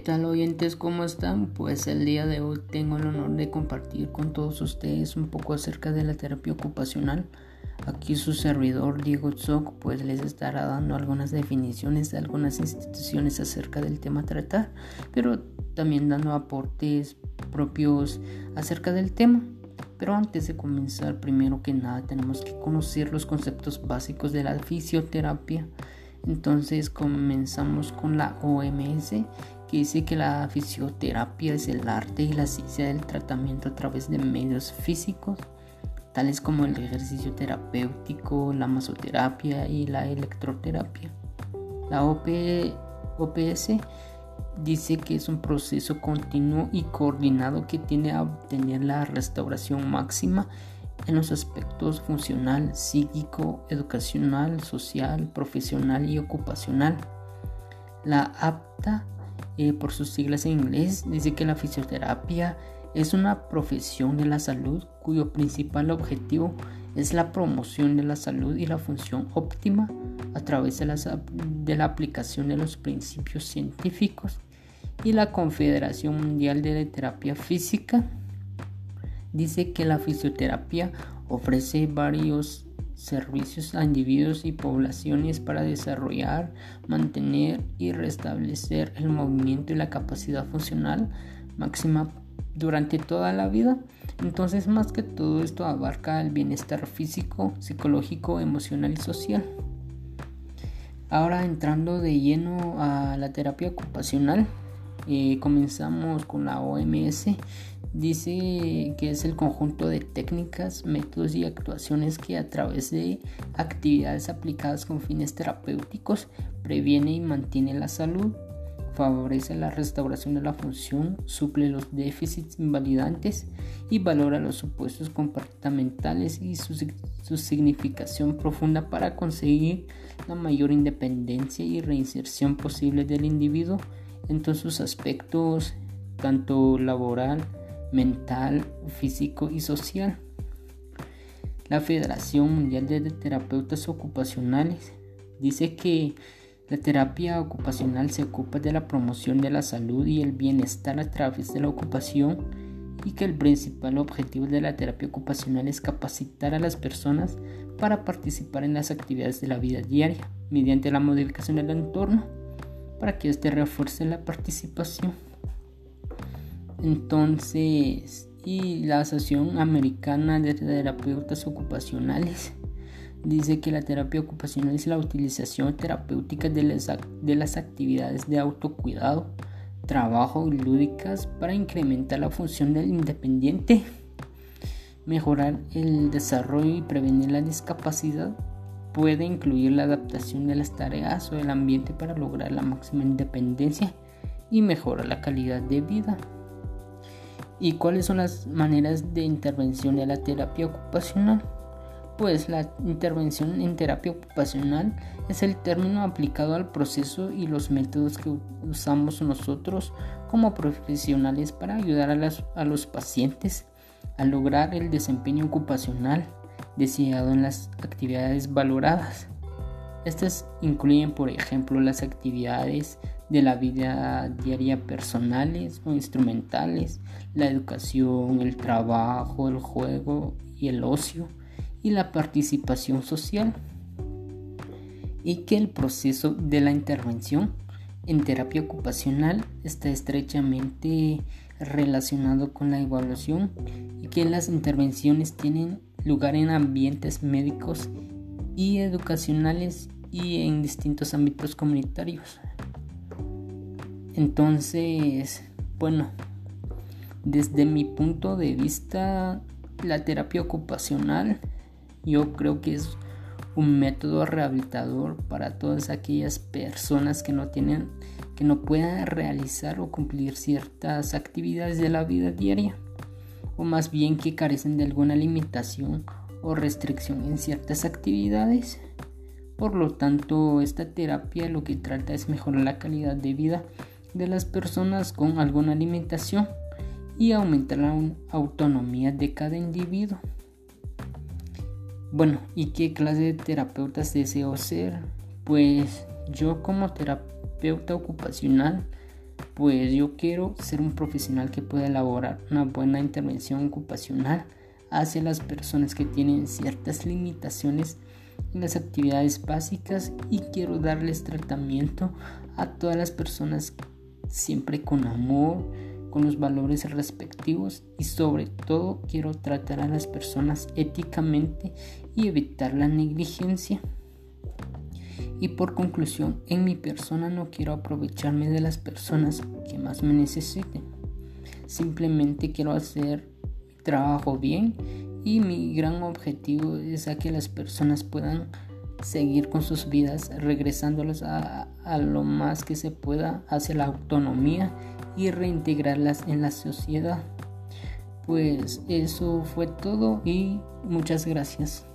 tal oyentes? ¿Cómo están? Pues el día de hoy tengo el honor de compartir con todos ustedes un poco acerca de la terapia ocupacional. Aquí su servidor Diego Zoc pues les estará dando algunas definiciones de algunas instituciones acerca del tema a tratar, pero también dando aportes propios acerca del tema. Pero antes de comenzar, primero que nada tenemos que conocer los conceptos básicos de la fisioterapia. Entonces comenzamos con la OMS dice que la fisioterapia es el arte y la ciencia del tratamiento a través de medios físicos, tales como el ejercicio terapéutico, la masoterapia y la electroterapia. La OPS dice que es un proceso continuo y coordinado que tiende a obtener la restauración máxima en los aspectos funcional, psíquico, educacional, social, profesional y ocupacional. La APTA, eh, por sus siglas en inglés, dice que la fisioterapia es una profesión de la salud cuyo principal objetivo es la promoción de la salud y la función óptima a través de, de la aplicación de los principios científicos y la Confederación Mundial de Terapia Física. Dice que la fisioterapia ofrece varios servicios a individuos y poblaciones para desarrollar, mantener y restablecer el movimiento y la capacidad funcional máxima durante toda la vida. Entonces, más que todo esto abarca el bienestar físico, psicológico, emocional y social. Ahora entrando de lleno a la terapia ocupacional, eh, comenzamos con la OMS. Dice que es el conjunto de técnicas, métodos y actuaciones que a través de actividades aplicadas con fines terapéuticos previene y mantiene la salud, favorece la restauración de la función, suple los déficits invalidantes y valora los supuestos comportamentales y su, su significación profunda para conseguir la mayor independencia y reinserción posible del individuo en todos sus aspectos, tanto laboral, mental, físico y social. La Federación Mundial de Terapeutas Ocupacionales dice que la terapia ocupacional se ocupa de la promoción de la salud y el bienestar a través de la ocupación y que el principal objetivo de la terapia ocupacional es capacitar a las personas para participar en las actividades de la vida diaria mediante la modificación del entorno para que éste refuerce la participación. Entonces, y la Asociación Americana de Terapeutas Ocupacionales dice que la terapia ocupacional es la utilización terapéutica de las, de las actividades de autocuidado, trabajo y lúdicas para incrementar la función del independiente, mejorar el desarrollo y prevenir la discapacidad puede incluir la adaptación de las tareas o el ambiente para lograr la máxima independencia y mejorar la calidad de vida. ¿Y cuáles son las maneras de intervención de la terapia ocupacional? Pues la intervención en terapia ocupacional es el término aplicado al proceso y los métodos que usamos nosotros como profesionales para ayudar a, a los pacientes a lograr el desempeño ocupacional deseado en las actividades valoradas. Estas incluyen, por ejemplo, las actividades de la vida diaria personales o instrumentales, la educación, el trabajo, el juego y el ocio y la participación social. Y que el proceso de la intervención en terapia ocupacional está estrechamente relacionado con la evaluación y que las intervenciones tienen lugar en ambientes médicos y educacionales y en distintos ámbitos comunitarios. Entonces, bueno, desde mi punto de vista, la terapia ocupacional yo creo que es un método rehabilitador para todas aquellas personas que no tienen que no puedan realizar o cumplir ciertas actividades de la vida diaria o más bien que carecen de alguna limitación o restricción en ciertas actividades. Por lo tanto, esta terapia lo que trata es mejorar la calidad de vida de las personas con alguna limitación y aumentar la autonomía de cada individuo. Bueno, ¿y qué clase de terapeutas deseo ser? Pues yo como terapeuta ocupacional Pues yo quiero ser un profesional que pueda elaborar una buena intervención ocupacional hacia las personas que tienen ciertas limitaciones en las actividades básicas y quiero darles tratamiento a todas las personas siempre con amor, con los valores respectivos y sobre todo quiero tratar a las personas éticamente y evitar la negligencia. Y por conclusión, en mi persona no quiero aprovecharme de las personas que más me necesiten. Simplemente quiero hacer mi trabajo bien y mi gran objetivo es a que las personas puedan seguir con sus vidas, regresándolas a, a lo más que se pueda hacia la autonomía y reintegrarlas en la sociedad. Pues eso fue todo y muchas gracias.